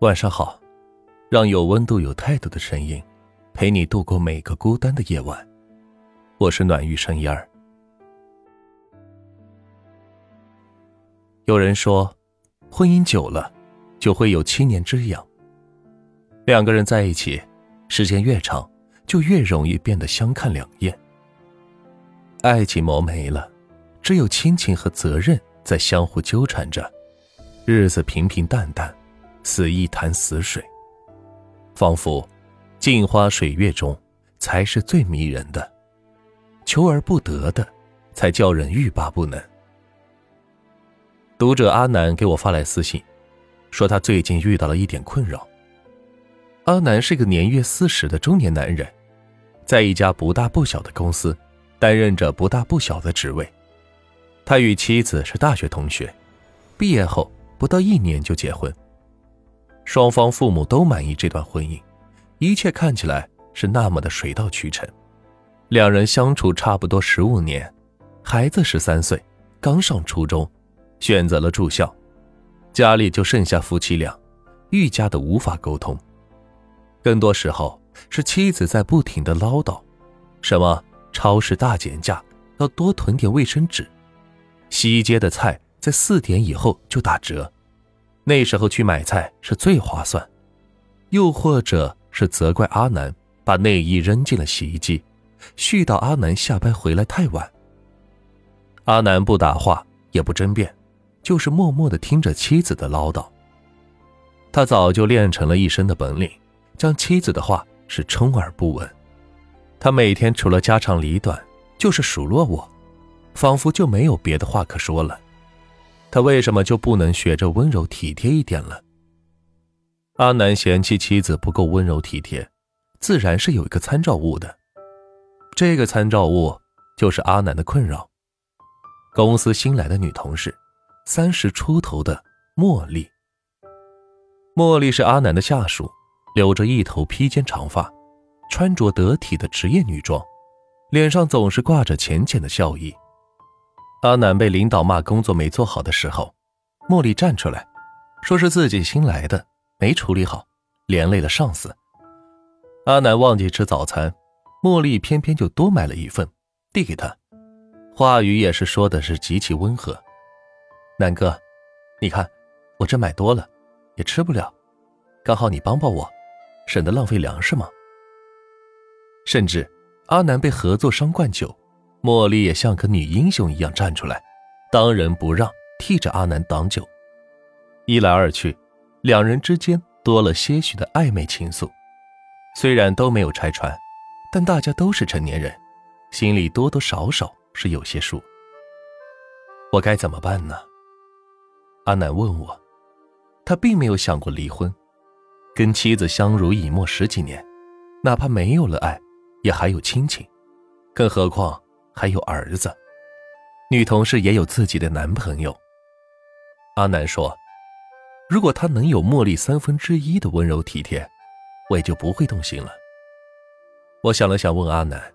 晚上好，让有温度、有态度的声音陪你度过每个孤单的夜晚。我是暖玉生烟儿。有人说，婚姻久了就会有七年之痒。两个人在一起，时间越长，就越容易变得相看两厌。爱情磨没了，只有亲情和责任在相互纠缠着。日子平平淡淡，似一潭死水。仿佛，镜花水月中才是最迷人的，求而不得的，才叫人欲罢不能。读者阿南给我发来私信，说他最近遇到了一点困扰。阿南是个年约四十的中年男人，在一家不大不小的公司，担任着不大不小的职位。他与妻子是大学同学，毕业后。不到一年就结婚，双方父母都满意这段婚姻，一切看起来是那么的水到渠成。两人相处差不多十五年，孩子十三岁，刚上初中，选择了住校，家里就剩下夫妻俩，愈加的无法沟通。更多时候是妻子在不停的唠叨，什么超市大减价，要多囤点卫生纸，西街的菜。在四点以后就打折，那时候去买菜是最划算。又或者是责怪阿南把内衣扔进了洗衣机，絮叨阿南下班回来太晚。阿南不答话也不争辩，就是默默的听着妻子的唠叨。他早就练成了一身的本领，将妻子的话是充耳不闻。他每天除了家长里短，就是数落我，仿佛就没有别的话可说了。他为什么就不能学着温柔体贴一点了？阿南嫌弃妻子不够温柔体贴，自然是有一个参照物的。这个参照物就是阿南的困扰。公司新来的女同事，三十出头的茉莉。茉莉是阿南的下属，留着一头披肩长发，穿着得体的职业女装，脸上总是挂着浅浅的笑意。阿南被领导骂工作没做好的时候，茉莉站出来，说是自己新来的没处理好，连累了上司。阿南忘记吃早餐，茉莉偏偏就多买了一份，递给他，话语也是说的是极其温和。南哥，你看我这买多了，也吃不了，刚好你帮帮我，省得浪费粮食嘛。甚至阿南被合作商灌酒。茉莉也像个女英雄一样站出来，当仁不让，替着阿南挡酒。一来二去，两人之间多了些许的暧昧情愫。虽然都没有拆穿，但大家都是成年人，心里多多少少是有些数。我该怎么办呢？阿南问我。他并没有想过离婚，跟妻子相濡以沫十几年，哪怕没有了爱，也还有亲情，更何况……还有儿子，女同事也有自己的男朋友。阿南说：“如果他能有茉莉三分之一的温柔体贴，我也就不会动心了。”我想了想，问阿南：“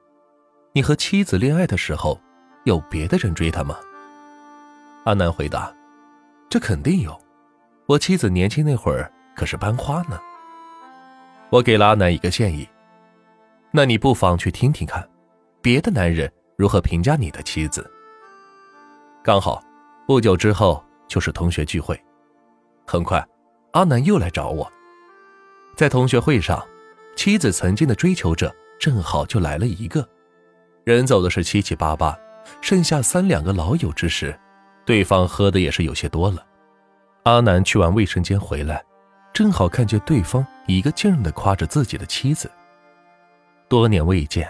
你和妻子恋爱的时候，有别的人追她吗？”阿南回答：“这肯定有，我妻子年轻那会儿可是班花呢。”我给了阿南一个建议：“那你不妨去听听看，别的男人。”如何评价你的妻子？刚好不久之后就是同学聚会，很快阿南又来找我。在同学会上，妻子曾经的追求者正好就来了一个，人走的是七七八八，剩下三两个老友之时，对方喝的也是有些多了。阿南去完卫生间回来，正好看见对方一个劲儿的夸着自己的妻子，多年未见。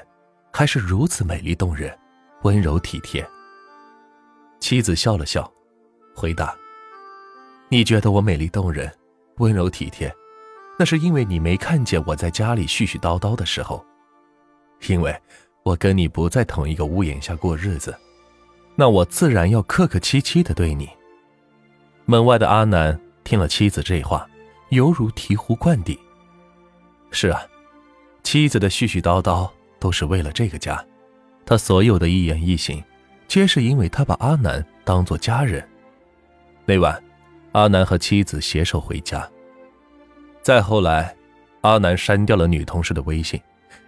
还是如此美丽动人，温柔体贴。妻子笑了笑，回答：“你觉得我美丽动人，温柔体贴，那是因为你没看见我在家里絮絮叨叨的时候。因为我跟你不在同一个屋檐下过日子，那我自然要客客气气的对你。”门外的阿南听了妻子这话，犹如醍醐灌顶。是啊，妻子的絮絮叨叨。都是为了这个家，他所有的一言一行，皆是因为他把阿南当做家人。那晚，阿南和妻子携手回家，再后来，阿南删掉了女同事的微信，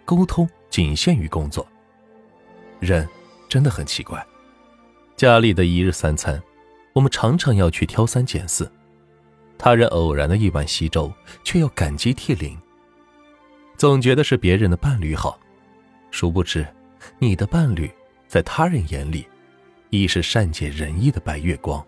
沟通仅限于工作。人真的很奇怪，家里的一日三餐，我们常常要去挑三拣四，他人偶然的一碗稀粥，却要感激涕零。总觉得是别人的伴侣好，殊不知，你的伴侣在他人眼里，亦是善解人意的白月光。